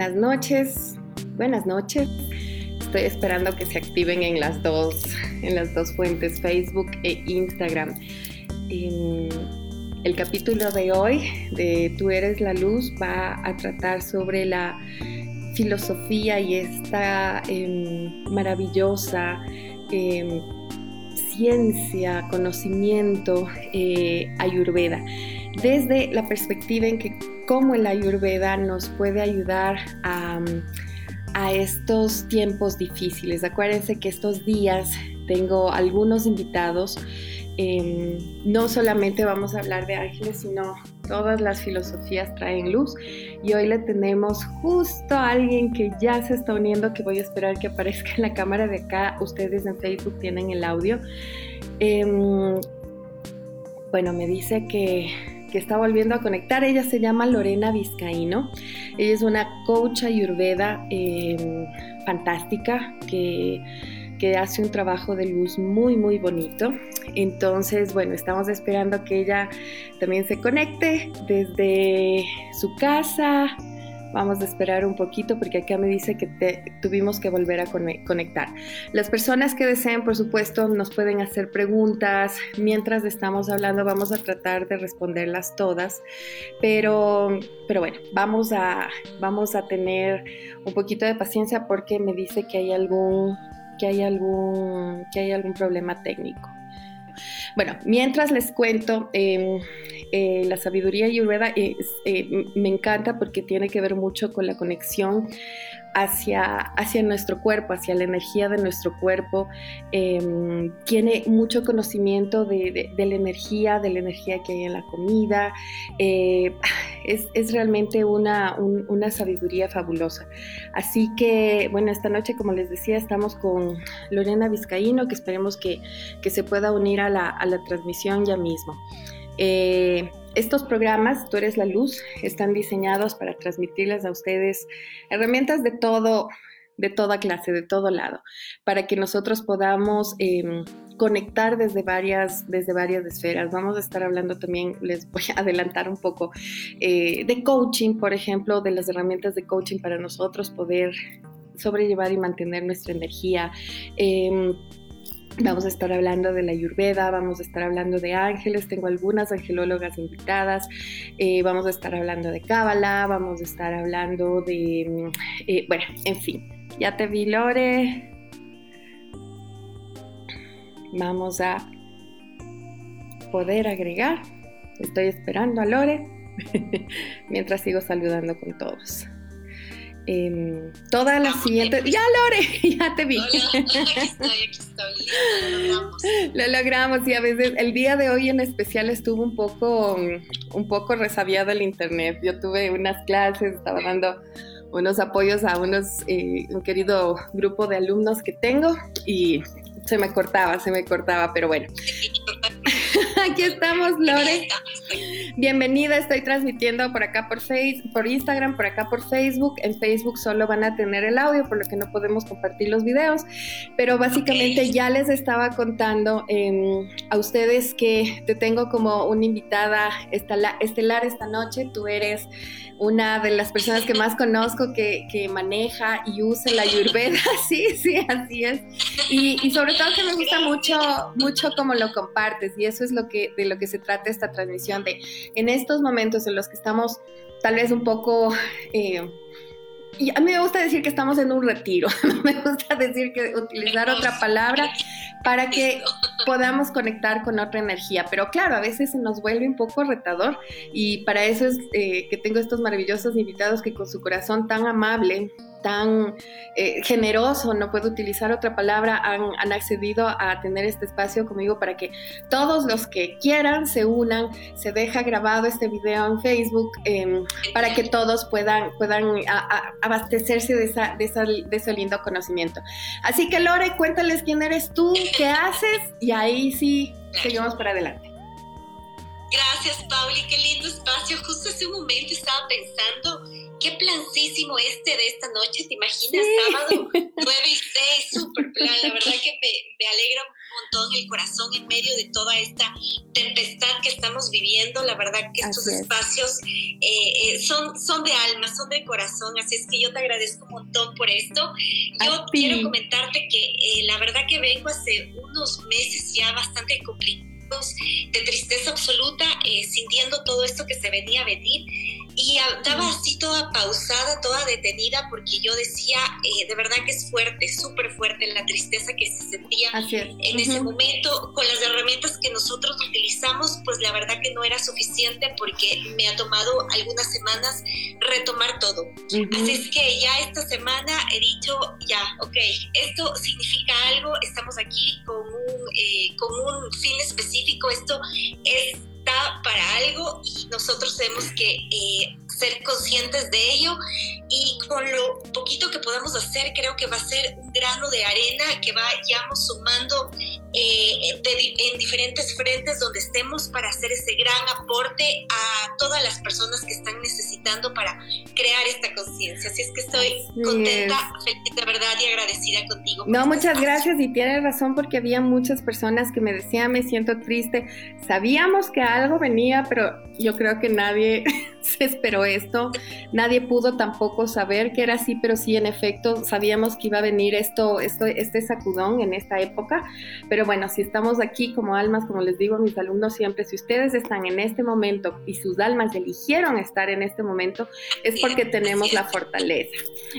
buenas noches. Buenas noches. Estoy esperando que se activen en las dos, en las dos fuentes, Facebook e Instagram. el capítulo de hoy de Tú eres la luz va a tratar sobre la filosofía y esta em, maravillosa em, ciencia, conocimiento eh, ayurveda, desde la perspectiva en que cómo el ayurveda nos puede ayudar a, estos tiempos difíciles. Acuérdense que estos días tengo algunos invitados. Em, no solamente vamos a hablar de ángeles, sino todas las filosofías traen luz. Y hoy le tenemos justo a alguien que ya se está uniendo, que voy a esperar que aparezca en la cámara de acá. Ustedes en Facebook tienen el audio. Em, bueno, me dice que que está volviendo a conectar. Ella se llama Lorena Vizcaíno. Ella es una coach ayurveda em, fantástica que, que hace un trabajo de luz muy, muy bonito. Entonces, bueno, estamos esperando que ella también se conecte desde su casa, Vamos a esperar un poquito porque acá me dice que tuvimos que volver a conectar. Las personas que deseen, por supuesto, nos pueden hacer preguntas. Mientras estamos hablando, vamos a tratar de responderlas todas. Pero, pero bueno, vamos a, vamos a tener un poquito de paciencia porque me dice que hay algún, que hay algún, que hay algún problema técnico. Bueno, mientras les cuento, em, eh, la sabiduría ayurveda eh, me encanta porque tiene que ver mucho con la conexión hacia, hacia nuestro cuerpo, hacia la energía de nuestro cuerpo. Em, tiene mucho conocimiento de, la energía, de la energía que hay en la comida. Eh, es, realmente una, una, sabiduría fabulosa. Así que, bueno, esta noche, como les decía, estamos con Lorena Vizcaíno, que esperemos que, se pueda unir a la, a la transmisión ya mismo. Eh, estos programas, Tú eres la luz, están diseñados para transmitirles a ustedes herramientas de todo, de toda clase, de todo lado, para que nosotros podamos em, conectar desde varias, desde varias esferas. Vamos a estar hablando también, les voy a adelantar un poco, eh, de coaching, por ejemplo, de las herramientas de coaching para nosotros poder sobrellevar y mantener nuestra energía. Em, Vamos a estar hablando de la Ayurveda, vamos a estar hablando de ángeles, tengo algunas angelólogas invitadas, eh, vamos a estar hablando de Cábala, vamos a estar hablando de, mm, eh, bueno, en fin, ya te vi Lore. Vamos a poder agregar, estoy esperando a Lore mientras sigo saludando con todos. Eh, todas las siguientes. Ya, Lore, ya te vi. aquí estoy, aquí estoy. Lo logramos. Lo logramos y a veces el día de hoy en especial estuvo un poco, un poco resabiado el internet. Yo tuve unas clases, estaba dando unos apoyos a unos, eh, un querido grupo de alumnos que tengo y se me cortaba, se me cortaba, pero bueno. Aquí estamos, Lore. Bienvenida, estoy transmitiendo por acá por Facebook, por Instagram, por acá por Facebook. En Facebook solo van a tener el audio, por lo que no podemos compartir los videos. Pero básicamente ya les estaba contando em, a ustedes que te tengo como una invitada estelar esta noche. Tú eres una de las personas que más conozco que, maneja y usa la ayurveda. sí, sí, así es. Y, y sobre todo que me gusta mucho, mucho cómo lo compartes. Y eso es lo que, de lo que se trata esta transmisión, de en estos momentos en los que estamos tal vez un poco... Eh, y a mí me gusta decir que estamos en un retiro, me gusta decir que utilizar otra palabra para que podamos conectar con otra energía. Pero claro, a veces se nos vuelve un poco retador y para eso es eh, que tengo estos maravillosos invitados que con su corazón tan amable tan eh, generoso, no puedo utilizar otra palabra, han, accedido a tener este espacio conmigo para que todos los que quieran se unan, se deja grabado este video en Facebook em, para que todos puedan, puedan abastecerse de, esa, de, de ese lindo conocimiento. Así que Lore, cuéntales quién eres tú, qué haces y ahí sí seguimos para adelante. Gracias, Pauli, qué lindo espacio. Justo hace un momento estaba pensando qué plancísimo este de esta noche, ¿te imaginas? Sábado 9 y 6, súper plan, la verdad que me, me, alegra un montón el corazón en medio de toda esta tempestad que estamos viviendo. La verdad que estos espacios eh, eh, son, son de alma, son de corazón, así es que yo te agradezco un montón por esto. Yo quiero comentarte que eh, la verdad que vengo hace unos meses ya bastante complicados, de tristeza absoluta, sintiendo todo esto que se venía a venir. Y estaba así toda pausada, toda detenida, porque yo decía, eh, de verdad que es fuerte, súper fuerte la tristeza que se sentía en ese momento. Con las herramientas que nosotros utilizamos, pues la verdad que no era suficiente porque me ha tomado algunas semanas retomar todo. Así es que ya esta semana he dicho, ya, ok, esto significa algo, estamos aquí con un, eh, esto es para algo y nosotros tenemos que eh, ser conscientes de ello y con lo poquito que podamos hacer creo que va a ser un grano de arena que vayamos sumando eh, en diferentes frentes donde estemos para hacer ese gran aporte a todas las personas que están necesitando para crear esta conciencia. Así es que estoy contenta, feliz de verdad y agradecida contigo. No, muchas gracias y tienes razón porque había muchas personas que me decían, me siento triste. Sabíamos que algo venía, pero yo creo que nadie se esperó esto. Nadie pudo tampoco saber que era así, pero sí, en efecto, sabíamos que iba a venir esto, esto este sacudón en esta época. Pero bueno, si estamos aquí como almas, como les digo a mis alumnos siempre, si ustedes están en este momento y sus almas eligieron estar en este momento, es porque tenemos la fortaleza.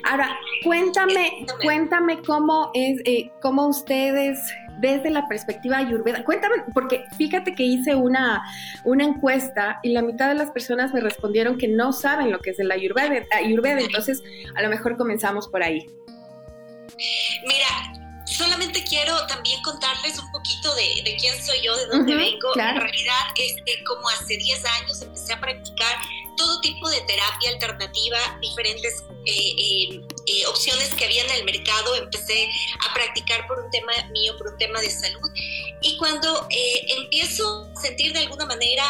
Ahora, cuéntame, cuéntame cómo es, eh, cómo ustedes desde la perspectiva ayurveda. Cuéntame, porque fíjate que hice una, una encuesta y la mitad de las personas me respondieron que no saben lo que es el ayurveda, ayurveda entonces a lo mejor comenzamos por ahí. Mira, solamente quiero también contarles un poquito de, quién soy yo, de dónde vengo. En realidad, este, como hace 10 años empecé a practicar todo tipo de terapia alternativa, diferentes eh, eh, eh, opciones que había en el mercado, empecé a practicar por un tema mío, por un tema de salud. Y cuando empiezo a sentir de alguna manera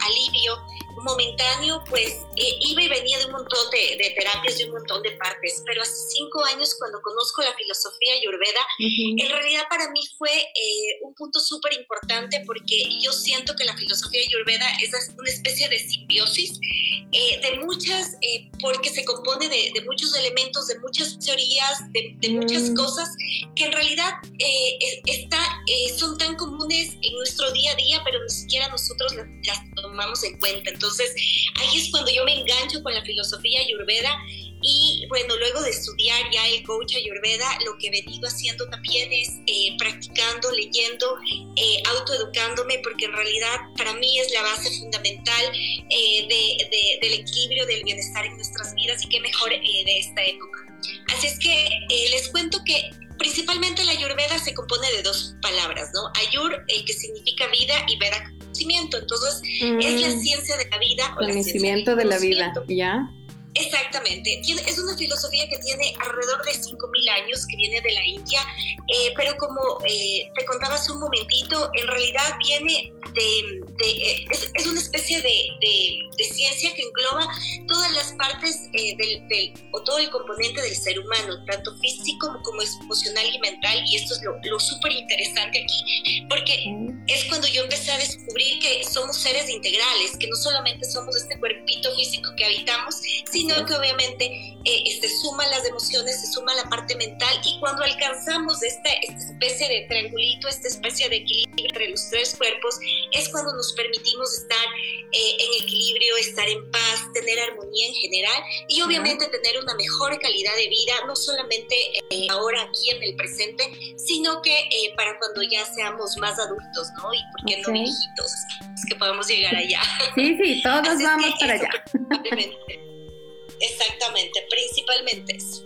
alivio, momentáneo, pues iba y venía de un montón de, terapias, de un montón de partes, pero hace cinco años cuando conozco la filosofía ayurveda, en realidad para mí fue un punto súper importante porque yo siento que la filosofía ayurveda es una especie de simbiosis eh, de muchas, eh, porque se compone de, muchos elementos, de muchas teorías, de, muchas mm. cosas que en realidad eh, está, son tan comunes en nuestro día a día, pero ni siquiera nosotros las, las, tomamos en cuenta. Entonces, ahí es cuando yo me engancho con la filosofía ayurveda y bueno, luego de estudiar ya el coach Ayurveda, lo que he venido haciendo también es eh, practicando, leyendo, eh, autoeducándome, porque en realidad para mí es la base fundamental eh, de, del equilibrio, del bienestar en nuestras vidas y qué mejor de esta época. Así es que les cuento que principalmente la Ayurveda se compone de dos palabras, ¿no? Ayur, que significa vida, y Veda, conocimiento. Entonces, es la mm. ciencia de la vida. O conocimiento de la vida, ¿ya? Exactamente. es una filosofía que tiene alrededor de 5.000 años, que viene de la India, eh, pero como eh, te contaba hace un momentito, en realidad viene de... Eh, es, una especie de, ciencia que engloba todas las partes del, o todo el componente del ser humano, tanto físico como emocional y mental, y esto es lo, lo súper interesante aquí, porque es cuando yo empecé a descubrir que somos seres integrales, que no solamente somos este cuerpito físico que habitamos, sino que obviamente eh, se suman las emociones, se suma la parte mental y cuando alcanzamos esta, esta especie de triangulito, esta especie de equilibrio entre los tres cuerpos, es cuando nos permitimos estar eh, en equilibrio, estar en paz, tener armonía en general y obviamente tener una mejor calidad de vida, no solamente eh, ahora aquí en el presente, sino que para cuando ya seamos más adultos, ¿no? Y por qué no viejitos, que podamos llegar allá. Sí, sí, todos vamos para allá. Exactamente, principalmente eso.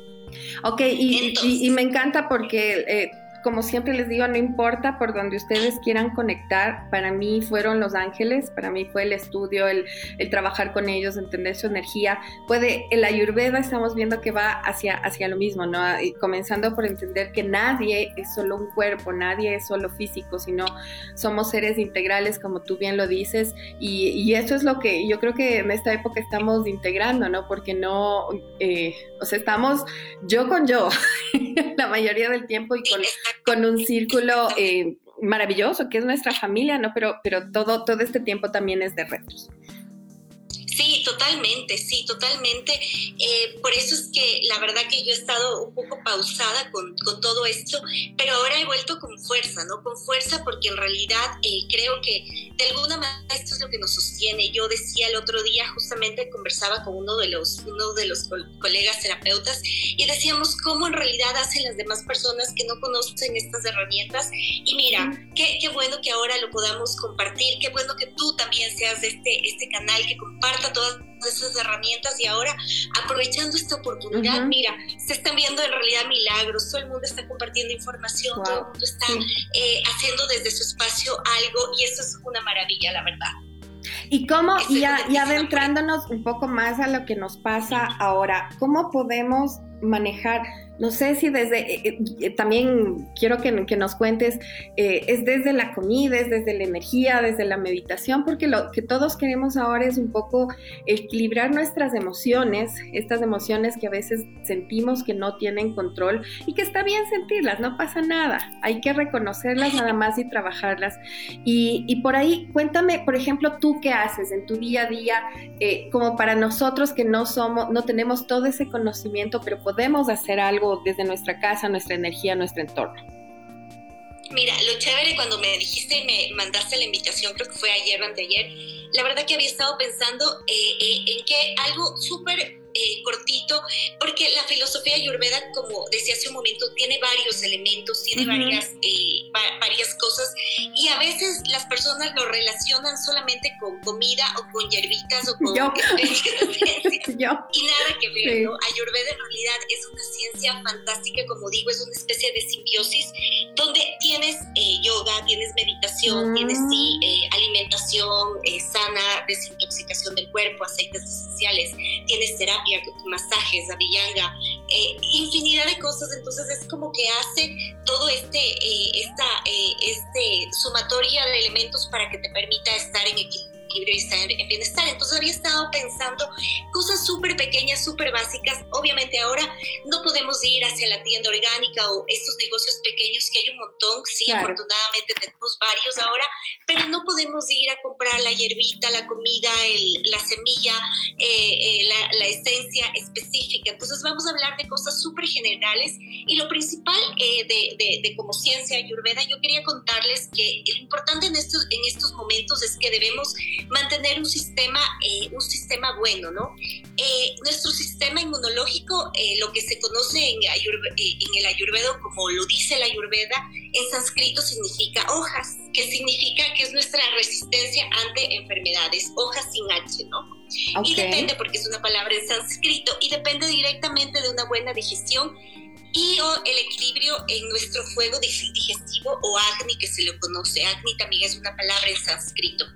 Ok, y, y, me encanta porque eh, como siempre les digo, no importa por donde ustedes quieran conectar, para mí fueron los ángeles, para mí fue el estudio, el, trabajar con ellos, entender su energía. Puede, el ayurveda estamos viendo que va hacia, hacia lo mismo, ¿no? Y comenzando por entender que nadie es solo un cuerpo, nadie es solo físico, sino somos seres integrales, como tú bien lo dices, y, y eso es lo que yo creo que en esta época estamos integrando, ¿no? Porque no, eh, o sea, estamos yo con yo la mayoría del tiempo y con con un círculo eh, maravilloso, que es nuestra familia, ¿no? Pero, pero todo, todo este tiempo también es de retos. Sí, totalmente, sí, totalmente. Eh, por eso es que la verdad que yo he estado un poco pausada con, con, todo esto, pero ahora he vuelto con fuerza, ¿no? Con fuerza porque en realidad eh, creo que de alguna manera esto es lo que nos sostiene. Yo decía el otro día, justamente conversaba con uno de los, uno de los colegas terapeutas y decíamos cómo en realidad hacen las demás personas que no conocen estas herramientas. Y mira, qué, qué bueno que ahora lo podamos compartir, qué bueno que tú también seas este, este canal que todas esas herramientas y ahora aprovechando esta oportunidad, mira, se están viendo en realidad milagros, todo el mundo está compartiendo información, todo el mundo está eh, haciendo desde su espacio algo y eso es una maravilla, la verdad. Y cómo, ya, ya adentrándonos un poco más a lo que nos pasa ahora, ¿cómo podemos manejar? No sé si desde, eh, eh, también quiero que, nos cuentes, eh, es desde la comida, es desde la energía, desde la meditación, porque lo que todos queremos ahora es un poco equilibrar nuestras emociones, estas emociones que a veces sentimos que no tienen control y que está bien sentirlas, no pasa nada, hay que reconocerlas nada más y trabajarlas. Y, y por ahí, cuéntame, por ejemplo, tú qué haces en tu día a día, como para nosotros que no somos, no tenemos todo ese conocimiento, pero podemos hacer algo desde nuestra casa, nuestra energía, nuestro entorno. Mira, lo chévere cuando me dijiste y me mandaste la invitación, creo que fue ayer o anteayer, la verdad que había estado pensando eh, eh, en que algo súper eh, cortito, porque la filosofía ayurveda, como decía hace un momento, tiene varios elementos, tiene varias, eh, varias cosas, y a veces las personas lo relacionan solamente con comida o con hierbitas o con Yo. y nada que ver, ¿no? Ayurveda en realidad es una ciencia fantástica, como digo, es una especie de simbiosis, donde tienes eh, yoga, tienes meditación, tienes sí, mm. alimentación sana, desintoxicación del cuerpo, aceites esenciales, tienes terapia masajes, avillanga, eh, infinidad de cosas. Entonces es como que hace todo este, eh, esta eh, este sumatoria de elementos para que te permita estar en equilibrio y estar en bienestar. Entonces había estado pensando cosas súper pequeñas, súper básicas. Obviamente ahora no podemos ir hacia la tienda orgánica o estos negocios pequeños que hay un montón. Sí, afortunadamente tenemos varios ahora, pero no podemos ir a comprar la hierbita, la comida, la semilla, eh, eh, la, esencia específica. Entonces vamos a hablar de cosas súper generales y lo principal eh, de, de, como ciencia ayurveda, yo quería contarles que lo importante en estos, en estos momentos es que debemos mantener un sistema, eh, un sistema bueno, ¿no? Eh, nuestro sistema inmunológico, eh, lo que se conoce en, en, el ayurvedo como lo dice la ayurveda, en sánscrito significa hojas, que significa que es nuestra resistencia ante enfermedades, hojas sin H, ¿no? Y depende, porque es una palabra en sánscrito, y depende directamente de una buena digestión y el equilibrio en nuestro fuego digestivo o Agni, que se lo conoce. Agni también es una palabra en sánscrito.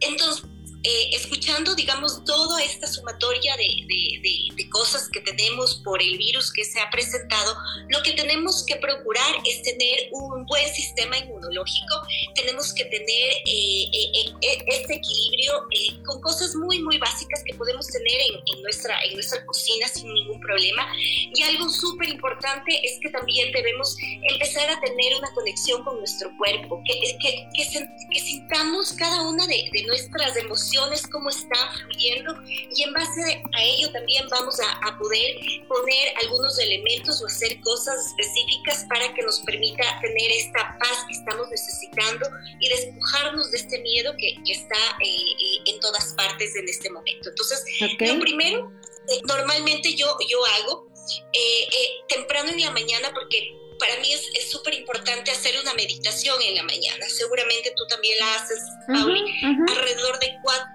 Entonces, eh, escuchando, digamos, toda esta sumatoria de, cosas que tenemos por el virus que se ha presentado, lo que tenemos que procurar es tener un buen sistema inmunológico, tenemos que tener eh, eh, este equilibrio con cosas muy, muy básicas que podemos tener en, nuestra, en nuestra cocina sin ningún problema. Y algo súper importante es que también debemos empezar a tener una conexión con nuestro cuerpo, que, que, que, sintamos cada una de nuestras emociones cómo está fluyendo y en base a ello también vamos a, poder poner algunos elementos o hacer cosas específicas para que nos permita tener esta paz que estamos necesitando y despojarnos de este miedo que, está eh, eh, en todas partes en este momento. Entonces, lo primero, eh, normalmente yo, yo hago temprano en la mañana porque para mí es súper importante hacer una meditación en la mañana. Seguramente tú también la haces, Pauli, alrededor de 4,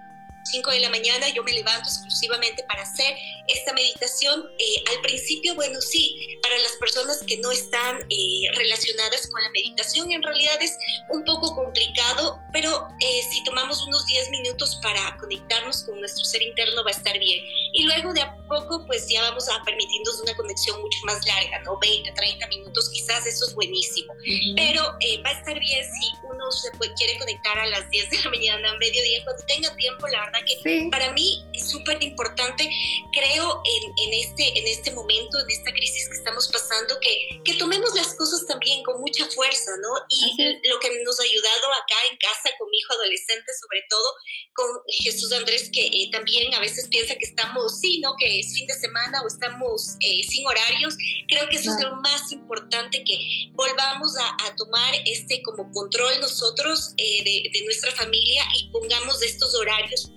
5 de la mañana yo me levanto exclusivamente para hacer esta meditación. Eh, al principio, bueno, sí, para las personas que no están eh, relacionadas con la meditación, en realidad es un poco complicado, pero eh, si tomamos unos 10 minutos para conectarnos con nuestro ser interno va a estar bien. Y luego de a poco, pues ya vamos a permitirnos una conexión mucho más larga, ¿no? 20, 30 minutos, quizás eso es buenísimo. Pero va a estar bien si uno se quiere conectar a las 10 de la mañana, a mediodía, cuando tenga tiempo, la verdad porque para mí es súper importante, creo en, este, en este momento, en esta crisis que estamos pasando, que, que tomemos las cosas también con mucha fuerza, ¿no? Y lo que nos ha ayudado acá en casa con mi hijo adolescente, sobre todo con Jesús Andrés, que eh, también a veces piensa que estamos, sí, ¿no? Que es fin de semana o estamos eh, sin horarios. Creo que eso es lo más importante, que volvamos a, a tomar este como control nosotros eh, de, de nuestra familia y pongamos estos horarios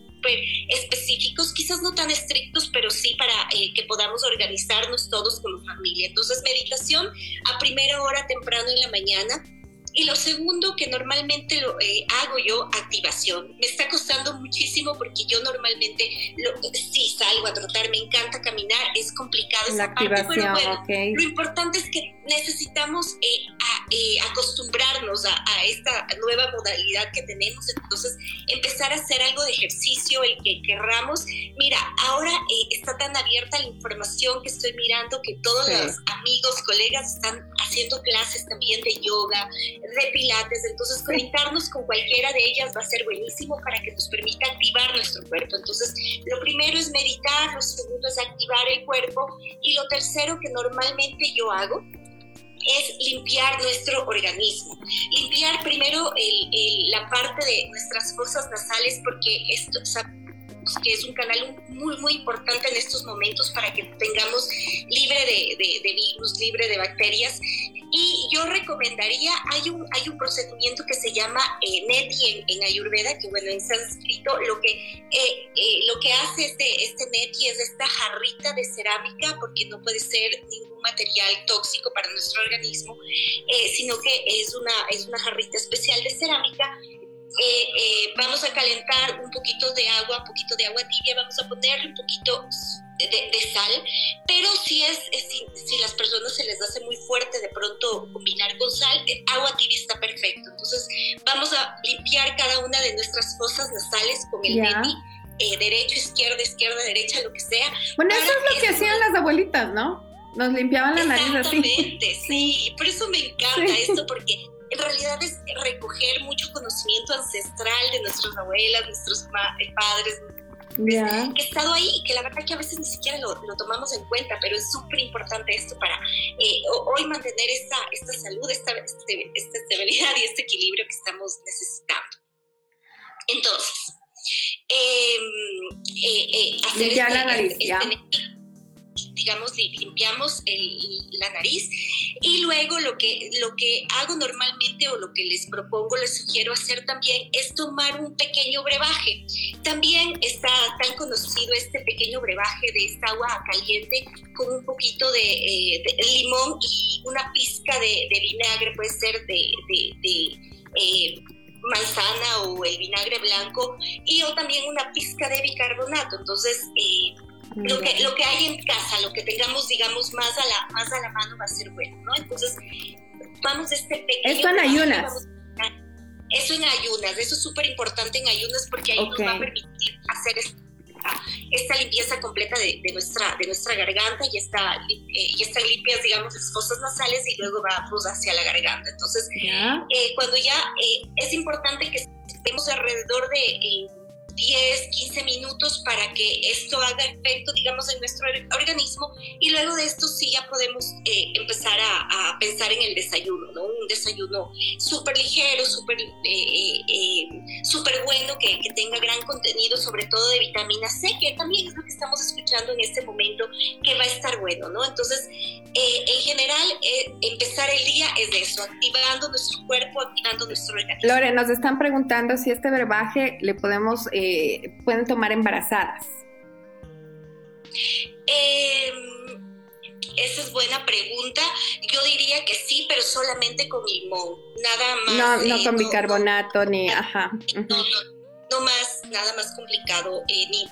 específicos, quizás no tan estrictos, pero sí para eh, que podamos organizarnos todos como familia. Entonces, meditación a primera hora temprano en la mañana, y lo segundo que normalmente lo eh, hago yo, activación. Me está costando muchísimo porque yo normalmente lo, sí salgo a trotar, me encanta caminar, es complicado esa activación, parte, pero bueno, lo importante es que necesitamos eh, eh, acostumbrarnos a, esta nueva modalidad que tenemos, entonces empezar a hacer algo de ejercicio, el que querramos. Mira, ahora está tan abierta la información que estoy mirando que todos los amigos, colegas están haciendo clases también de yoga, de pilates, entonces conectarnos con cualquiera de ellas va a ser buenísimo para que nos permita activar nuestro cuerpo. Entonces, lo primero es meditar, lo segundo es activar el cuerpo y lo tercero que normalmente yo hago es limpiar nuestro organismo. Limpiar primero la parte de nuestras fosas nasales porque esto que es un canal muy, muy importante en estos momentos para que tengamos libre de, de virus, libre de bacterias. Y yo recomendaría, hay un, hay un procedimiento que se llama eh, neti en, Ayurveda, que bueno, en sánscrito lo que, eh, eh, lo que hace este, este neti es esta jarrita de cerámica, porque no puede ser ningún material tóxico para nuestro organismo, sino que es una, es una jarrita especial de cerámica vamos a calentar un poquito de agua, un poquito de agua tibia, vamos a ponerle un poquito de, sal, pero si es, si, las personas se les hace muy fuerte de pronto combinar con sal, eh, agua tibia está perfecto. Entonces vamos a limpiar cada una de nuestras fosas nasales con el neti. Eh, derecho, izquierda, izquierda, derecha, lo que sea. Bueno, eso es lo que hacían las abuelitas, ¿no? Nos limpiaban la nariz así. Exactamente, sí. Por eso me encanta esto, porque en realidad es recoger mucho conocimiento ancestral de nuestras abuelas, nuestros eh, padres, que he estado ahí y que la verdad que a veces ni siquiera lo, tomamos en cuenta, pero es súper importante esto para eh, hoy mantener esta, esta salud, esta, este, esta estabilidad y este equilibrio que estamos necesitando. Entonces, em, eh, eh, hacer ya la nariz, ya digamos, limpiamos la nariz y luego lo que, lo que hago normalmente o lo que les propongo, les sugiero hacer también es tomar un pequeño brebaje. También está tan conocido este pequeño brebaje de esta agua caliente con un poquito de, eh, limón y una pizca de, vinagre, puede ser de, eh, manzana o el vinagre blanco y o también una pizca de bicarbonato. Entonces, eh, lo que, lo que hay en casa, lo que tengamos, digamos, más a la, más a la mano va a ser bueno, ¿no? Entonces, vamos a este pequeño... Esto en ayunas. Eso en ayunas, eso es súper importante en ayunas porque ahí nos va a permitir hacer esta, limpieza completa de, de, nuestra, de nuestra garganta y, está, eh, y están limpias, digamos, las fosas nasales y luego vamos hacia la garganta. Entonces, eh, cuando ya eh, es importante que estemos alrededor de 10, 15 minutos para que esto haga efecto, digamos, en nuestro organismo y luego de esto sí ya podemos eh, empezar a, pensar en el desayuno, ¿no? Un desayuno súper ligero, súper eh, eh, súper bueno, que, que, tenga gran contenido, sobre todo de vitamina C, que también es lo que estamos escuchando en este momento, que va a estar bueno, ¿no? Entonces, en general, empezar el día es eso, activando nuestro cuerpo, activando nuestro organismo. Lore, nos están preguntando si este verbaje le podemos pueden tomar embarazadas? Em, esa es buena pregunta. Yo diría que sí, pero solamente con limón, nada más. No, no con bicarbonato ni, ajá. No, más, nada más complicado, eh, ni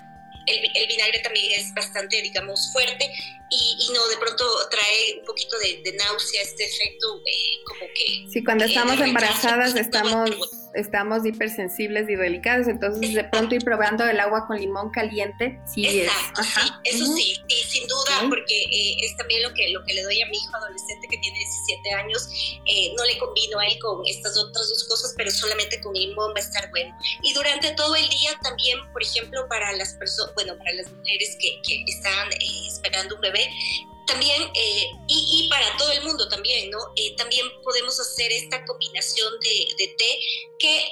el, vinagre también es bastante, digamos, fuerte y, no, de pronto trae un poquito de, náusea, este efecto eh, como que... Sí, cuando estamos embarazadas estamos estamos hipersensibles y delicados, entonces de pronto ir probando el agua con limón caliente, sí Exacto, sí, eso sí, sin duda, porque eh, es también lo que, lo que le doy a mi hijo adolescente que tiene 17 años, eh, no le combino a él con estas otras dos cosas, pero solamente con limón va a estar bueno. Y durante todo el día también, por ejemplo, para las personas, bueno, para las mujeres que, que están eh, esperando un bebé, también, eh, y, para todo el mundo también, ¿no? Eh, también podemos hacer esta combinación de, té que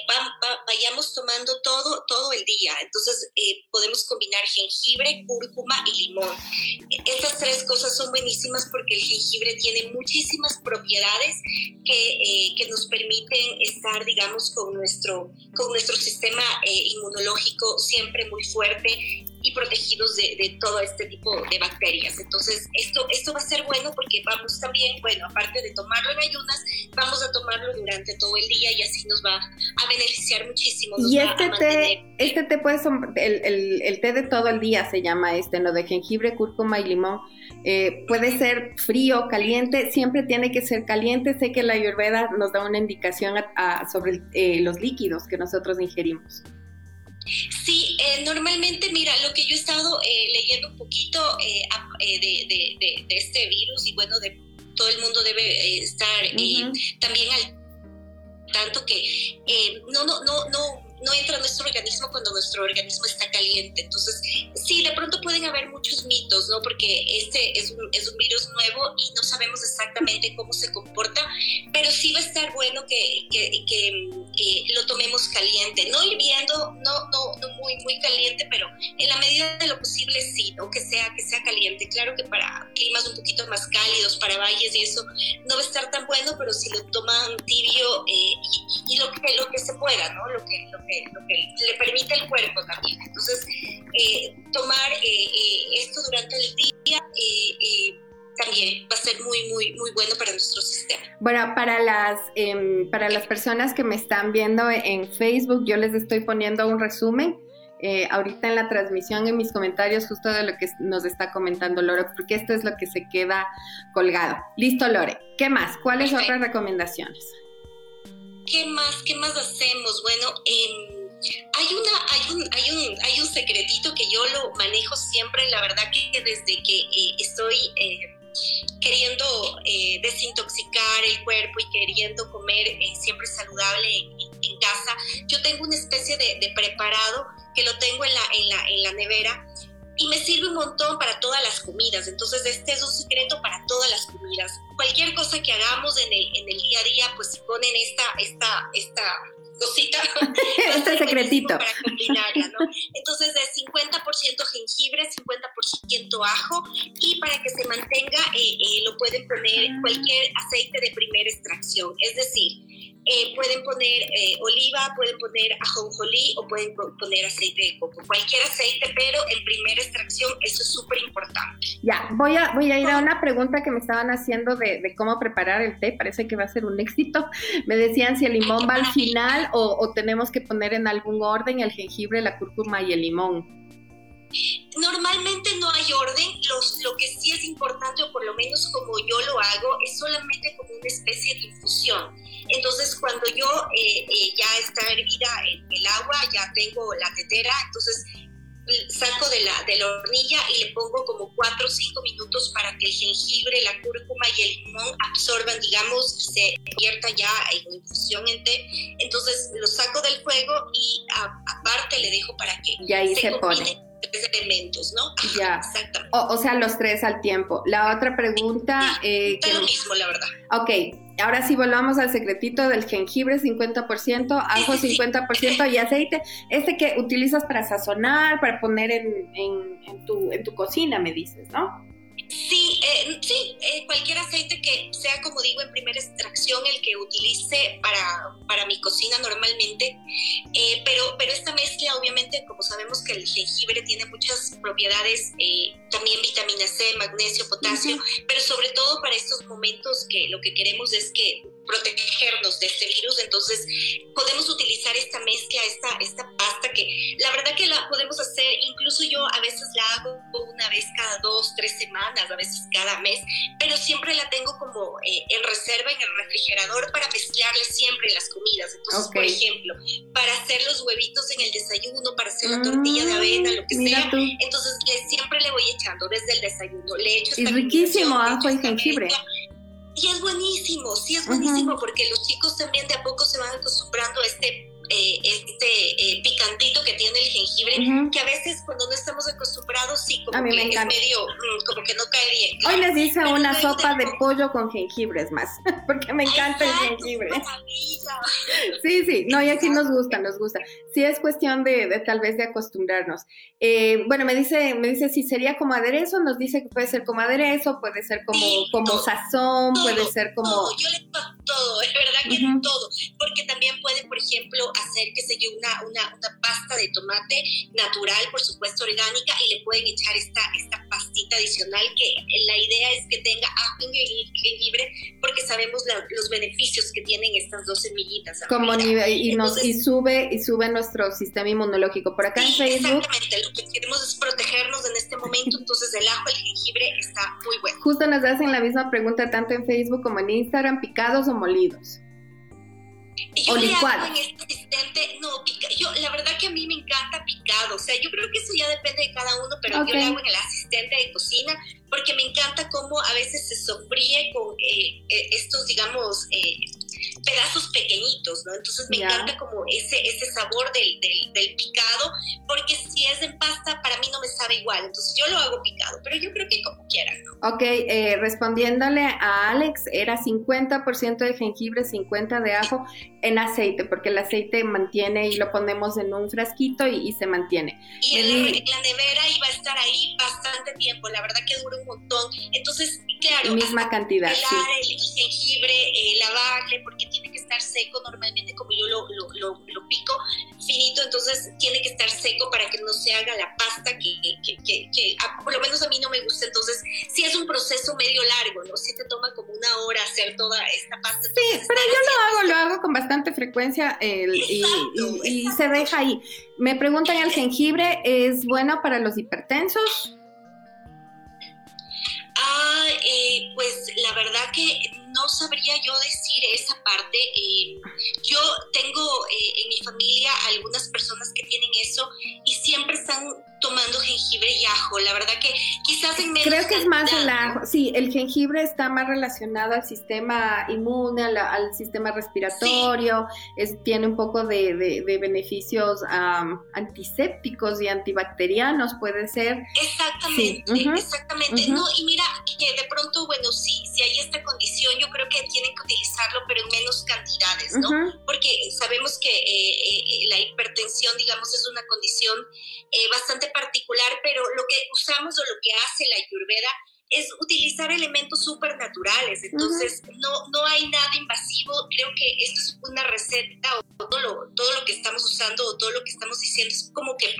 vayamos tomando todo, todo el día. Entonces, eh, podemos combinar jengibre, cúrcuma y limón. Estas tres cosas son buenísimas porque el jengibre tiene muchísimas propiedades que, que nos permiten estar, digamos, con nuestro, con nuestro sistema inmunológico siempre muy fuerte y protegidos de, de, todo este tipo de bacterias. Entonces, esto, esto va a ser bueno porque vamos también, bueno, aparte de tomarlo en ayunas, vamos a tomarlo durante todo el día y así nos va a beneficiar muchísimo. y este té, este té puede, el, el, el, té de todo el día se llama este, ¿no? De jengibre, cúrcuma y limón. Eh, puede ser frío, caliente, siempre tiene que ser caliente. Sé que la ayurveda nos da una indicación sobre eh, los líquidos que nosotros ingerimos. Sí, eh, normalmente, mira, lo que yo he estado eh, leyendo un poquito eh, de, este virus y bueno, de todo el mundo debe estar también al tanto que no, no, no, no no entra a nuestro organismo cuando nuestro organismo está caliente. Entonces, sí, de pronto pueden haber muchos mitos, ¿no? Porque este es un, es un virus nuevo y no sabemos exactamente cómo se comporta, pero sí va a estar bueno que, que, que, lo tomemos caliente, no hirviendo, no, no, no muy, muy caliente, pero en la medida de lo posible sí, ¿no? Que sea, que sea caliente. Claro que para climas un poquito más cálidos, para valles y eso, no va a estar tan bueno, pero si lo toman tibio eh, y, lo, que, lo que se pueda, ¿no? Lo que, lo que, lo que le permite el cuerpo también. Entonces, eh, tomar eh, eh, esto durante el día también va a ser muy, muy, muy bueno para nuestro sistema. Bueno, para las, em, para las personas que me están viendo en Facebook, yo les estoy poniendo un resumen. ahorita en la transmisión, en mis comentarios, justo de lo que nos está comentando Lore, porque esto es lo que se queda colgado. Listo, Lore. ¿Qué más? ¿Cuáles otras recomendaciones? ¿Qué más? ¿Qué más hacemos? Bueno, hay, una, hay, un, hay, un, hay un secretito que yo lo manejo siempre, la verdad que desde que eh, estoy eh, queriendo eh, desintoxicar el cuerpo y queriendo comer siempre saludable en, casa, yo tengo una especie de, de, preparado que lo tengo en la, en la, en la nevera y me sirve un montón para todas las comidas. Entonces, este es un secreto para todas las comidas. Cualquier cosa que hagamos en el, en el día a día, pues si ponen esta, esta, esta cosita. este secretito. Para combinarla, ¿no? Entonces, de 50% jengibre, 50% ajo, y para que se mantenga, eh, eh, lo pueden poner ah. cualquier aceite de primera extracción. Es decir, eh, pueden poner eh, oliva, pueden poner ajonjolí o pueden poner aceite de coco, cualquier aceite, pero en primera extracción eso es súper importante. Ya, voy a, voy a ir a una pregunta que me estaban haciendo de, cómo preparar el té, parece que va a ser un éxito. Me decían si el limón va al final o, o tenemos que poner en algún orden el jengibre, la cúrcuma y el limón. Normalmente no hay orden, Los, ya está hervida el, el, agua, ya tengo la tetera, entonces saco de la, de la hornilla y le pongo como 4 o 5 minutos para que el jengibre, la cúrcuma y el limón absorban, digamos, se convierta ya en infusión en té. Entonces lo saco del fuego y aparte le dejo para que y ahí se, pone tres elementos, ¿no? ya. Exactamente. O, sea, los tres al tiempo. La otra pregunta... Eh, lo mismo, la verdad. Ok, ahora sí volvamos al secretito del jengibre 50%, ajo 50% y aceite. Este que utilizas para sazonar, para poner en, en, tu, en tu cocina, me dices, ¿no? Sí, eh, sí eh, cualquier aceite que sea, como digo, en primera extracción, el que utilice para, para mi cocina normalmente. Eh, pero, pero esta mezcla, obviamente, como sabemos que el jengibre tiene muchas propiedades, también vitamina C, magnesio, potasio, pero sobre todo para estos momentos que lo que queremos es que protegernos de este virus. Entonces, podemos utilizar esta mezcla, esta, esta pasta que la verdad que la podemos hacer, incluso yo a veces la hago una vez cada dos, tres semanas, a veces cada mes, pero siempre la tengo como eh, en reserva en el refrigerador para mezclarle siempre las comidas. Entonces, por ejemplo, para hacer los huevitos en el desayuno, para hacer la tortilla de avena, lo que sea. Entonces, siempre le voy echando desde el desayuno. Le echo esta riquísimo ajo y jengibre. Y es buenísimo, sí es buenísimo, porque los chicos también de a poco se van acostumbrando a este eh, este eh, picantito que tiene el jengibre, que a veces cuando no estamos acostumbrados, sí, como que es medio, mm, como que no cae bien. Hoy les hice una sopa de pollo con jengibre, es más, porque me encanta el jengibre. Sí, sí, no, y aquí nos gusta, nos gusta. Sí es cuestión de, de tal vez de acostumbrarnos. Eh, bueno, me dice, me dice si sería como aderezo, nos dice que puede ser como aderezo, puede ser como, como sazón, puede ser como... Yo le todo, es verdad que todo, porque también puede, por ejemplo, hacer, que sé yo, una, una, una, pasta de tomate natural, por supuesto orgánica, y le pueden echar esta, esta pastita adicional, que la idea es que tenga ajo y jengibre, porque sabemos los beneficios que tienen estas dos semillitas. Como y, nos, y, sube, y sube nuestro sistema inmunológico. Por acá en Facebook... Exactamente, lo que queremos es protegernos en este momento, entonces el ajo, el jengibre está muy bueno. Justo nos hacen la misma pregunta tanto en Facebook como en Instagram, picados o molidos. Yo o licuados. En este asistente, no, pica, yo, la verdad que a mí me encanta picado, o sea, yo creo que eso ya depende de cada uno, pero yo lo hago en el asistente de cocina porque me encanta cómo a veces se sofríe con eh, eh, estos, digamos, eh, pedazos pequeñinos, ¿no? Entonces me encanta como ese, ese sabor del, del, picado, porque si es en pasta, para mí no me sabe igual, entonces yo lo hago picado, pero yo creo que como quieran, ¿no? Ok, eh, respondiéndole a Alex, era 50% de jengibre, 50% de ajo en aceite, porque el aceite mantiene y lo ponemos en un frasquito y, se mantiene. Y la nevera iba a estar ahí bastante tiempo, la verdad que un montón, entonces, claro, misma cantidad. Pelar el jengibre, eh, lavarle, porque tiene que estar seco normalmente como yo lo, lo, lo, pico finito, entonces tiene que estar seco para que no se haga la pasta que, que, que, por lo menos a mí no me gusta, entonces sí es un proceso medio largo, ¿no? Sí te toma como una hora hacer toda esta pasta. Sí, pero yo lo hago, lo hago con bastante frecuencia y, y, se deja ahí. Me preguntan, ¿el jengibre es bueno para los hipertensos? Ah, eh, pues la verdad que no sabría yo decir esa parte. Eh, yo tengo eh, en mi familia algunas personas que tienen eso y siempre están tomando jengibre y ajo. La verdad que quizás en menos Creo que es más el ajo. Sí, el jengibre está más relacionado al sistema inmune, al, sistema respiratorio. Es, tiene un poco de, de, beneficios antisépticos y antibacterianos, puede ser. Exactamente, exactamente. No, y mira, que de pronto, bueno, si, si hay esta condición, yo creo que tienen que utilizarlo, pero en menos cantidades, ¿no? Porque sabemos que eh, eh, la hipertensión, digamos, es una condición eh, bastante particular, pero lo que usamos o lo que hace la ayurveda es utilizar elementos supernaturales, entonces no, no hay nada invasivo, creo que esto es una receta o todo lo, todo lo que estamos usando o todo lo que estamos diciendo es como que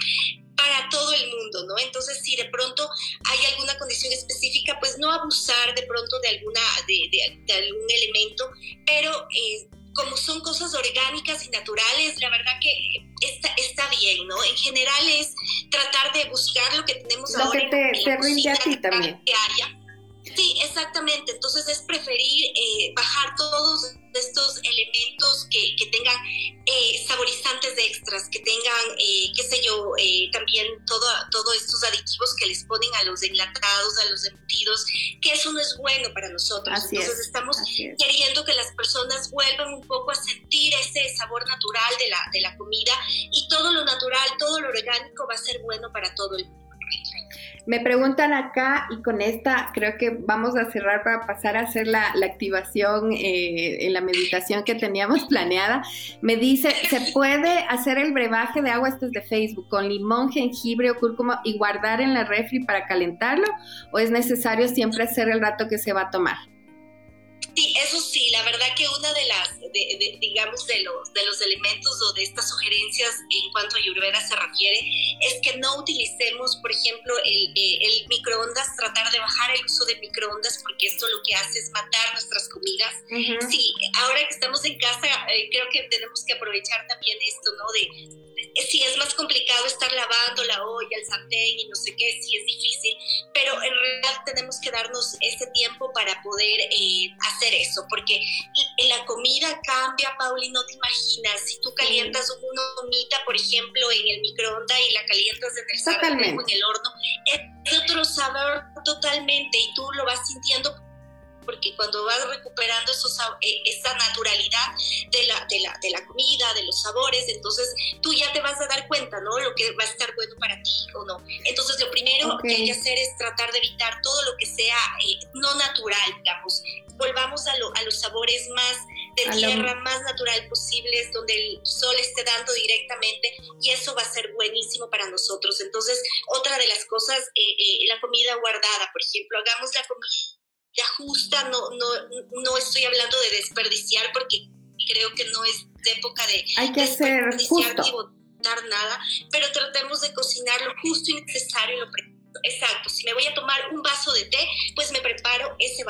para todo el mundo, ¿no? Entonces, si de pronto hay alguna condición específica, pues no abusar de pronto de alguna, de, de, algún elemento, pero eh, como son cosas orgánicas y naturales, la verdad que está, está bien, ¿no? En general es tratar de buscar lo que tenemos lo ahora. que te, te rinde a ti también. Que haya Sí, exactamente. Entonces es preferir eh, bajar todos estos elementos que, que tengan eh, saborizantes extras, que tengan, eh, qué sé yo, también todos estos aditivos que les ponen a los enlatados, a los embutidos, que eso no es bueno para nosotros. Entonces estamos queriendo que las personas vuelvan un poco a sentir ese sabor natural de la, de la comida y todo lo natural, todo lo orgánico va a ser bueno para todo el mundo. Me preguntan acá y con esta creo que vamos a cerrar para pasar a hacer la, activación eh, en la meditación que teníamos planeada. Me dice, ¿se puede hacer el brebaje de agua, esto es de Facebook, con limón, jengibre o cúrcuma y guardar en la refri para calentarlo? ¿O es necesario siempre hacer el rato que se va a tomar? Sí, eso sí, la verdad que una de las, digamos, de los, de los elementos o de estas sugerencias en cuanto a Ayurveda se refiere, es que no utilicemos, por ejemplo, el, eh, el microondas, tratar de bajar el uso de microondas, porque esto lo que hace es matar nuestras comidas. Sí, ahora que estamos en casa, eh, creo que tenemos que aprovechar también esto, ¿no? De sí es más complicado estar lavando la olla, el sartén y no sé qué, sí es difícil, pero en realidad tenemos que darnos ese tiempo para poder eh, hacer eso, porque la comida cambia, Pauli, no te imaginas, si tú calientas una comida, por ejemplo, en el microondas y la calientas en el sartén o en el horno, es otro sabor totalmente y tú lo vas sintiendo porque cuando vas recuperando esos, eh, esa naturalidad de la, de, la, de la comida, de los sabores, entonces tú ya te vas a dar cuenta, ¿no? Lo que va a estar bueno para ti o no. Entonces lo primero que hay que hacer es tratar de evitar todo lo que sea eh, no natural, digamos. Volvamos a, a los sabores más de tierra, más natural posibles, donde el sol esté dando directamente y eso va a ser buenísimo para nosotros. Entonces, otra de las cosas, eh, la comida guardada, por ejemplo, hagamos la comida ya justa, no, no, no estoy hablando de desperdiciar porque creo que no es de época de Hay que hacer justo. ni botar nada, pero tratemos de cocinar lo justo y necesario lo exacto, si me voy a tomar un vaso de té, pues me preparo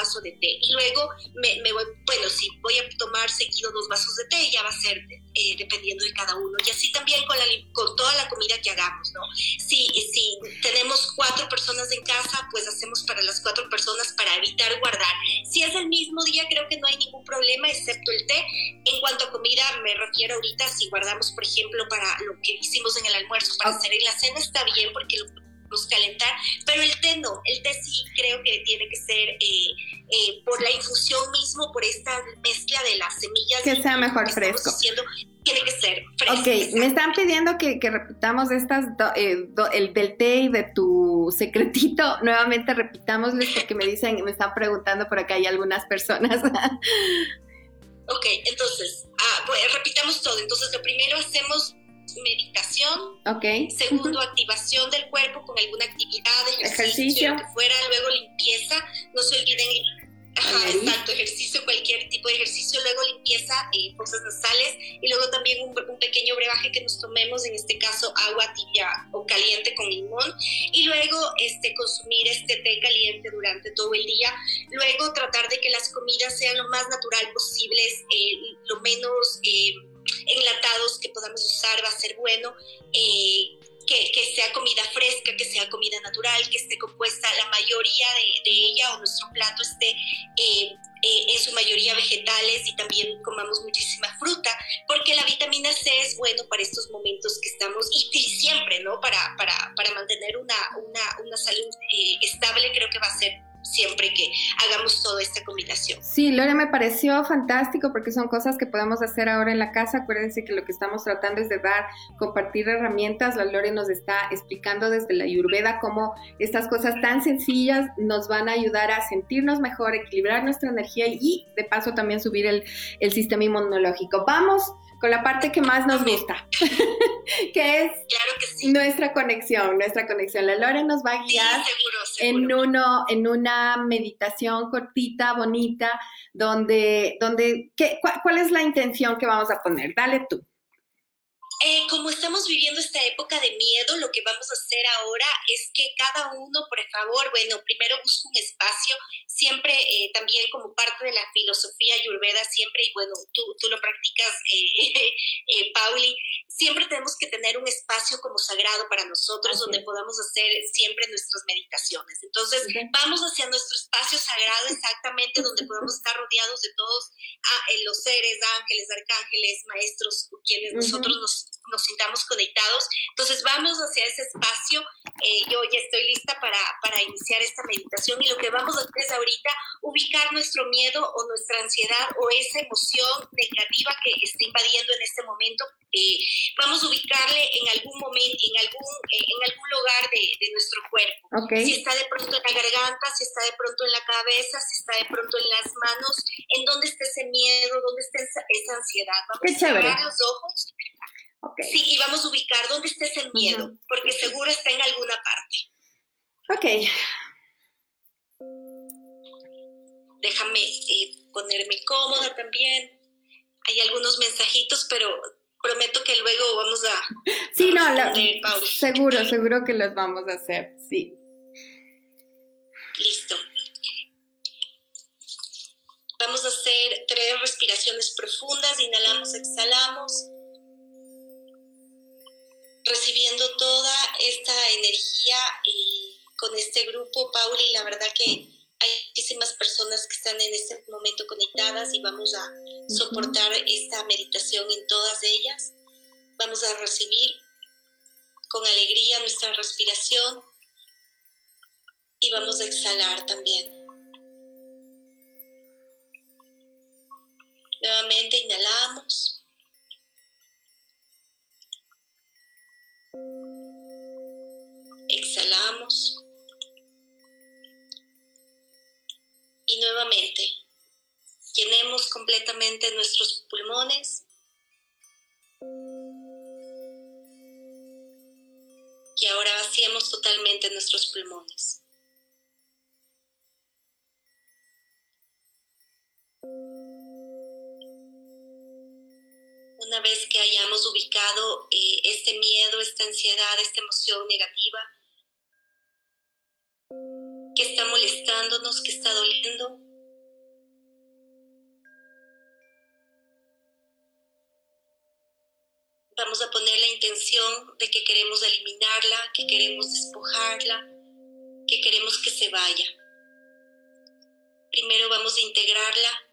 vaso de té. Y luego me, me voy, bueno, si voy a tomar seguido dos vasos de té, ya va a ser eh, dependiendo de cada uno. Y así también con, la, con toda la comida que hagamos, ¿no? Si, si tenemos cuatro personas en casa, pues hacemos para las cuatro personas para evitar guardar. Si es el mismo día, creo que no hay ningún problema, excepto el té. En cuanto a comida, me refiero ahorita, si guardamos, por ejemplo, para lo que hicimos en el almuerzo, para hacer en la cena, está bien porque lo calentar, pero el té no, el té sí creo que tiene que ser eh, eh, por la infusión mismo, por esta mezcla de las semillas. Que sea mejor fresco. tiene que ser fresco. Ok, me están pidiendo que, repitamos estas, eh, el del té y de tu secretito, nuevamente repitámosles porque me dicen, me están preguntando por acá hay algunas personas. ok, entonces, ah, pues, repitamos todo. Entonces, lo primero hacemos meditación. Okay. Segundo, activación del cuerpo con alguna actividad, ejercicio, que fuera. Luego limpieza. No se olviden Ajá, exacto, ejercicio, cualquier tipo de ejercicio, luego limpieza, eh, fosas nasales y luego también un, un, pequeño brebaje que nos tomemos, en este caso agua tibia o caliente con limón y luego este, consumir este té caliente durante todo el día, luego tratar de que las comidas sean lo más natural posibles, eh, lo menos... Eh, enlatados que podamos usar va a ser bueno. Eh, que, sea comida fresca, que sea comida natural, que esté compuesta la mayoría de, de ella o nuestro plato esté eh, eh, en su mayoría vegetales y también comamos muchísima fruta, porque la vitamina C es bueno para estos momentos que estamos y, siempre, ¿no? Para, para, para mantener una, una, una salud estable creo que va a ser siempre que hagamos toda esta combinación. Sí, Lore, me pareció fantástico porque son cosas que podemos hacer ahora en la casa. Acuérdense que lo que estamos tratando es de dar, compartir herramientas. La Lore nos está explicando desde la Ayurveda cómo estas cosas tan sencillas nos van a ayudar a sentirnos mejor, equilibrar nuestra energía y de paso también subir el, el sistema inmunológico. Vamos con la parte que más nos gusta, que es nuestra conexión, nuestra conexión. La Lore nos va a guiar en uno, en una meditación cortita, bonita, donde, donde, ¿qué, cuál es la intención que vamos a poner? Dale tú. Eh, como estamos viviendo esta época de miedo, lo que vamos a hacer ahora es que cada uno, por favor, bueno, primero busque un espacio, siempre eh, también como parte de la filosofía ayurveda, siempre, y bueno, tú, tú lo practicas, eh, Pauli, siempre tenemos que tener un espacio como sagrado para nosotros donde podamos hacer siempre nuestras meditaciones. Entonces, vamos hacia nuestro espacio sagrado exactamente donde podamos estar rodeados de todos ah, los seres, ángeles, arcángeles, maestros, quienes nosotros nos nos sintamos conectados. Entonces vamos hacia ese espacio. Eh, yo ya estoy lista para, para, iniciar esta meditación y lo que vamos a hacer es ahorita ubicar nuestro miedo o nuestra ansiedad o esa emoción negativa que está invadiendo en este momento. Eh, vamos a ubicarle en algún momento, en algún, en algún lugar de, de nuestro cuerpo. Si está de pronto en la garganta, si está de pronto en la cabeza, si está de pronto en las manos, en dónde está ese miedo, dónde está esa, esa ansiedad. Vamos a cerrar los ojos Sí, y vamos a ubicar dónde está ese miedo, porque seguro está en alguna parte. Ok. déjame eh, ponerme cómoda también. Hay algunos mensajitos, pero prometo que luego vamos a... Sí, no, seguro, seguro que los vamos a hacer, sí. Listo. Vamos a hacer tres respiraciones profundas, inhalamos, exhalamos, recibiendo toda esta energía y con este grupo, Pauli, la verdad que hay muchísimas personas que están en este momento conectadas y vamos a soportar esta meditación en todas ellas. Vamos a recibir con alegría nuestra respiración y vamos a exhalar también. Nuevamente inhalamos. Completamente nuestros pulmones. Y ahora vaciemos totalmente nuestros pulmones. Una vez que hayamos ubicado eh, este miedo, esta ansiedad, esta emoción negativa, que está molestándonos, que está doliendo. Vamos a poner la intención de que queremos eliminarla, que queremos despojarla, que queremos que se vaya. Primero vamos a integrarla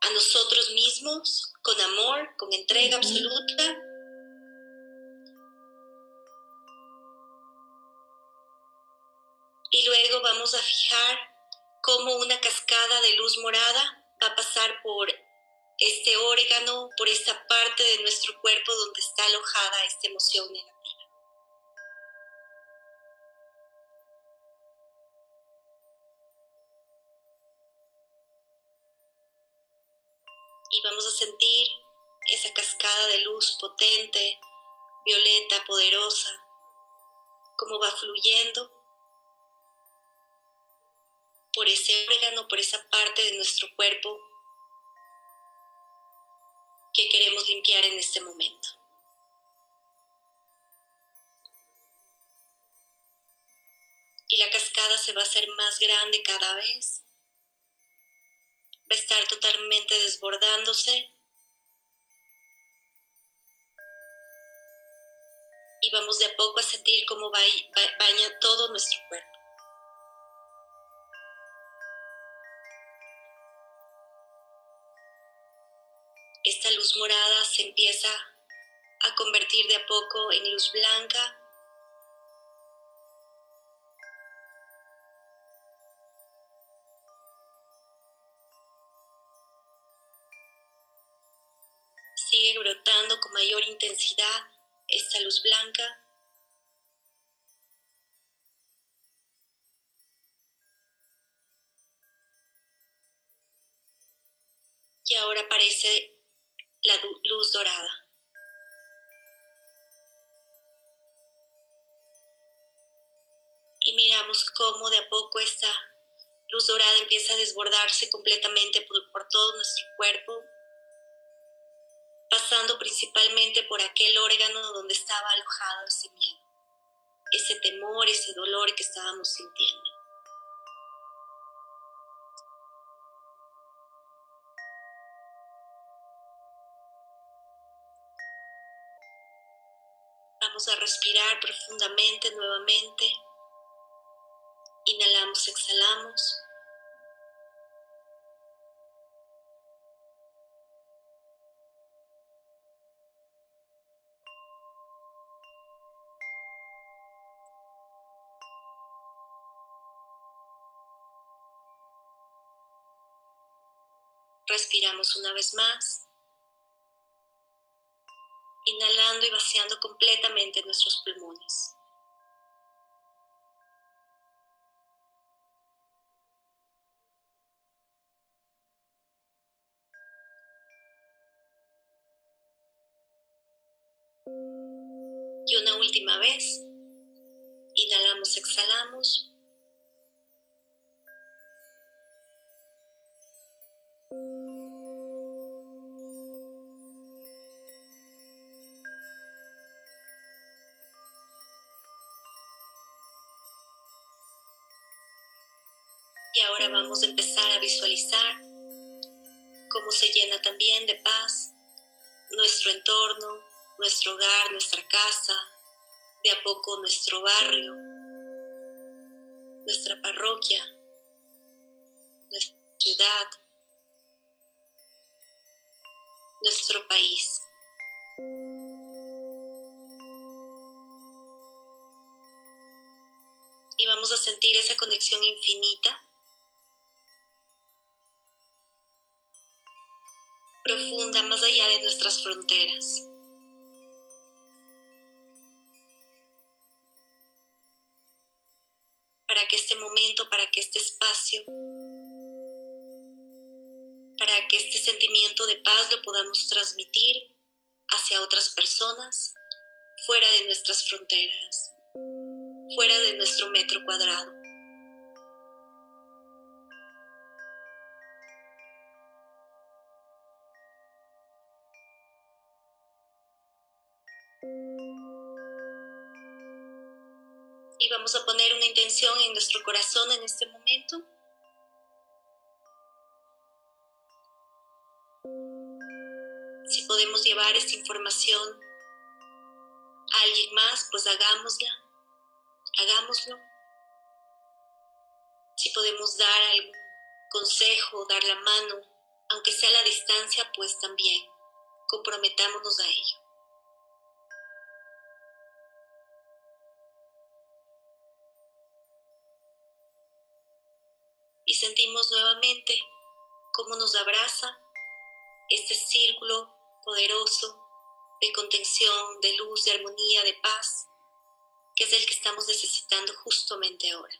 a nosotros mismos con amor, con entrega absoluta y luego vamos a fijar cómo una cascada de luz morada va a pasar por este órgano, por esta parte de nuestro cuerpo donde está alojada esta emoción negativa. Y vamos a sentir esa cascada de luz potente, violeta, poderosa, cómo va fluyendo por ese órgano, por esa parte de nuestro cuerpo que queremos limpiar en este momento. Y la cascada se va a hacer más grande cada vez. Va a estar totalmente desbordándose. Y vamos de a poco a sentir cómo baña todo nuestro cuerpo. Morada se empieza a convertir de a poco en luz blanca. Sigue brotando con mayor intensidad esta luz blanca. Y ahora parece la luz dorada. Y miramos cómo de a poco esta luz dorada empieza a desbordarse completamente por, todo nuestro cuerpo, pasando principalmente por aquel órgano donde estaba alojado ese miedo, ese temor, ese dolor que estábamos sintiendo. A respirar profundamente nuevamente. Inhalamos, exhalamos. Respiramos una vez más inhalando y vaciando completamente nuestros pulmones. Y una última vez, inhalamos, exhalamos. Y ahora vamos a empezar a visualizar cómo se llena también de paz nuestro entorno, nuestro hogar, nuestra casa, de a poco nuestro barrio, nuestra parroquia, nuestra ciudad, nuestro país. Y vamos a sentir esa conexión infinita profunda más allá de nuestras fronteras. Para que este momento, para que este espacio, para que este sentimiento de paz lo podamos transmitir hacia otras personas fuera de nuestras fronteras, fuera de nuestro metro cuadrado. Vamos a poner una intención en nuestro corazón en este momento. Si podemos llevar esta información a alguien más, pues hagámosla, hagámoslo. Si podemos dar algún consejo, dar la mano, aunque sea a la distancia, pues también comprometámonos a ello. Y sentimos nuevamente cómo nos abraza este círculo poderoso de contención, de luz, de armonía, de paz, que es el que estamos necesitando justamente ahora.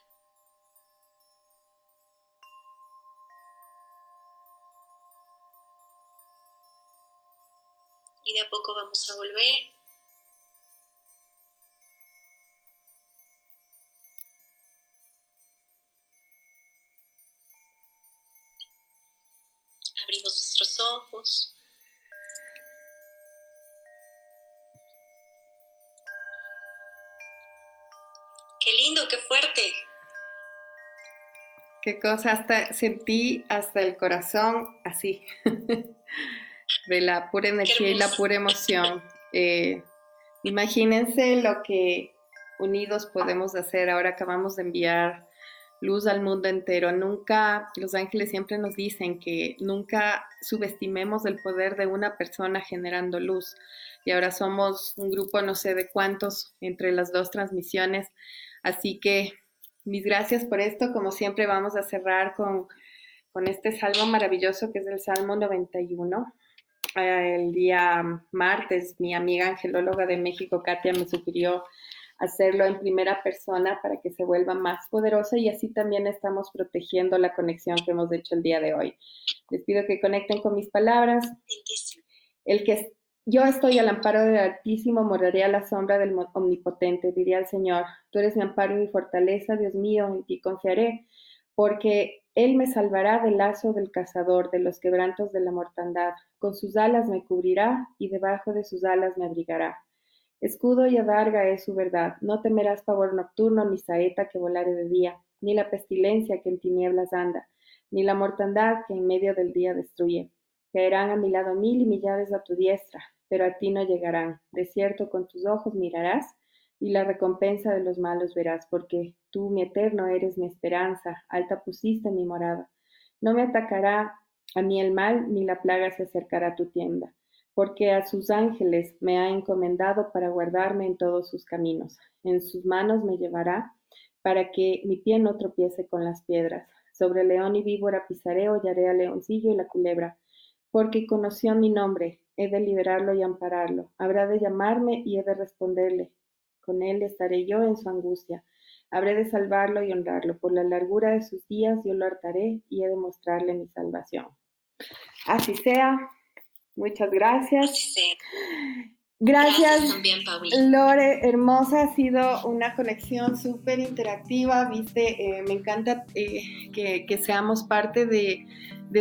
Y de a poco vamos a volver abrimos nuestros ojos. Qué lindo, qué fuerte. Qué cosa, hasta sentí hasta el corazón así, de la pura energía y la pura emoción. Eh, imagínense lo que unidos podemos hacer. Ahora acabamos de enviar luz al mundo entero. Nunca, los ángeles siempre nos dicen que nunca subestimemos el poder de una persona generando luz. Y ahora somos un grupo no sé de cuántos entre las dos transmisiones. Así que mis gracias por esto. Como siempre vamos a cerrar con, con este salmo maravilloso que es el Salmo 91. El día martes mi amiga angelóloga de México, Katia, me sugirió hacerlo en primera persona para que se vuelva más poderosa y así también estamos protegiendo la conexión que hemos hecho el día de hoy. Les pido que conecten con mis palabras. El que yo estoy al amparo del Altísimo, moraré a la sombra del Omnipotente, diría el Señor. Tú eres mi amparo y mi fortaleza, Dios mío, en ti confiaré, porque Él me salvará del lazo del cazador, de los quebrantos de la mortandad. Con sus alas me cubrirá y debajo de sus alas me abrigará Escudo y adarga es su verdad. No temerás pavor nocturno, ni saeta que volare de día, ni la pestilencia que en tinieblas anda, ni la mortandad que en medio del día destruye. Caerán a mi lado mil y millares a tu diestra, pero a ti no llegarán. De cierto con tus ojos mirarás, y la recompensa de los malos verás, porque tú, mi eterno, eres mi esperanza, alta pusiste mi morada. No me atacará a mí el mal, ni la plaga se acercará a tu tienda porque a sus ángeles me ha encomendado para guardarme en todos sus caminos. En sus manos me llevará para que mi pie no tropiece con las piedras. Sobre león y víbora pisaré, hollaré al leoncillo y la culebra, porque conoció mi nombre, he de liberarlo y ampararlo. Habrá de llamarme y he de responderle. Con él estaré yo en su angustia. Habré de salvarlo y honrarlo. Por la largura de sus días yo lo hartaré y he de mostrarle mi salvación. Así sea. Muchas gracias. Gracias, Lore, hermosa, ha sido una conexión súper interactiva, viste, eh, me encanta eh, que, seamos parte de,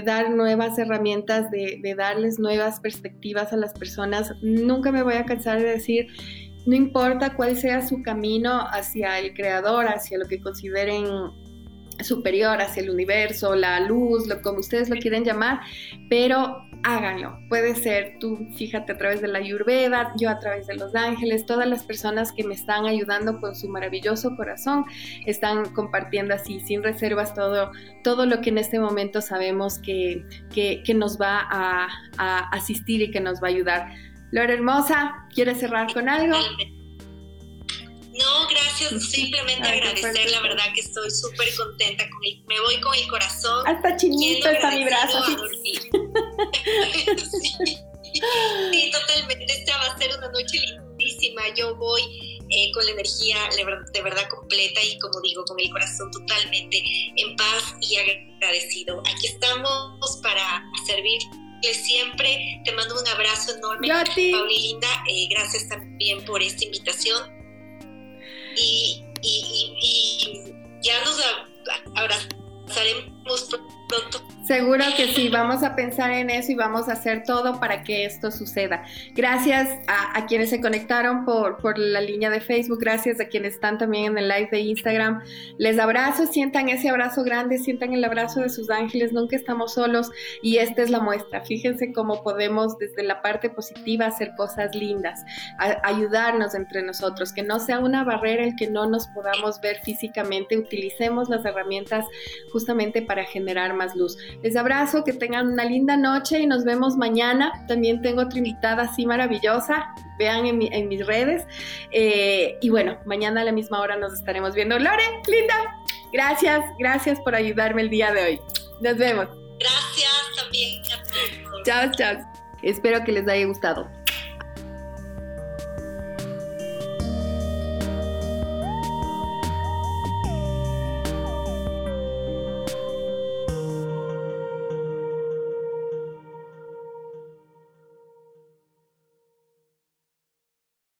dar nuevas herramientas, de, de, darles nuevas perspectivas a las personas. Nunca me voy a cansar de decir, no importa cuál sea su camino hacia el creador, hacia lo que consideren superior, hacia el universo, la luz, lo como ustedes lo quieren llamar, pero háganlo. Puede ser tú, fíjate a través de la Ayurveda, yo a través de los ángeles, todas las personas que me están ayudando con su maravilloso corazón están compartiendo así, sin reservas, todo, todo lo que en este momento sabemos que, que, nos va a, a asistir y que nos va a ayudar. Lore Hermosa, ¿quieres cerrar con algo? No, gracias. Simplemente agradecer, la verdad que estoy súper contenta. Con el, me voy con el corazón. Hasta chinito está mi brazo. sí. totalmente. Esta va a ser una noche lindísima. Yo voy eh, con la energía de verdad completa y como digo, con el corazón totalmente en paz y agradecido. Aquí estamos para servir siempre. Te mando un abrazo enorme, Pauli Linda. Eh, gracias también por esta invitación y, ya nos abrazaremos Seguro que sí, vamos a pensar en eso y vamos a hacer todo para que esto suceda. Gracias a, quienes se conectaron por, por, la línea de Facebook, gracias a quienes están también en el live de Instagram. Les abrazo, sientan ese abrazo grande, sientan el abrazo de sus ángeles, nunca estamos solos y esta es la muestra. Fíjense cómo podemos desde la parte positiva hacer cosas lindas, ayudarnos entre nosotros, que no sea una barrera el que no nos podamos ver físicamente, utilicemos las herramientas justamente para generar más luz. Les abrazo, que tengan una linda noche y nos vemos mañana. También tengo otra invitada así maravillosa. Vean en, mis redes. Eh, y bueno, mañana a la misma hora nos estaremos viendo. Lore, linda, gracias, gracias por ayudarme el día de hoy. Nos vemos. Gracias también. Chao, chao. Espero que les haya gustado.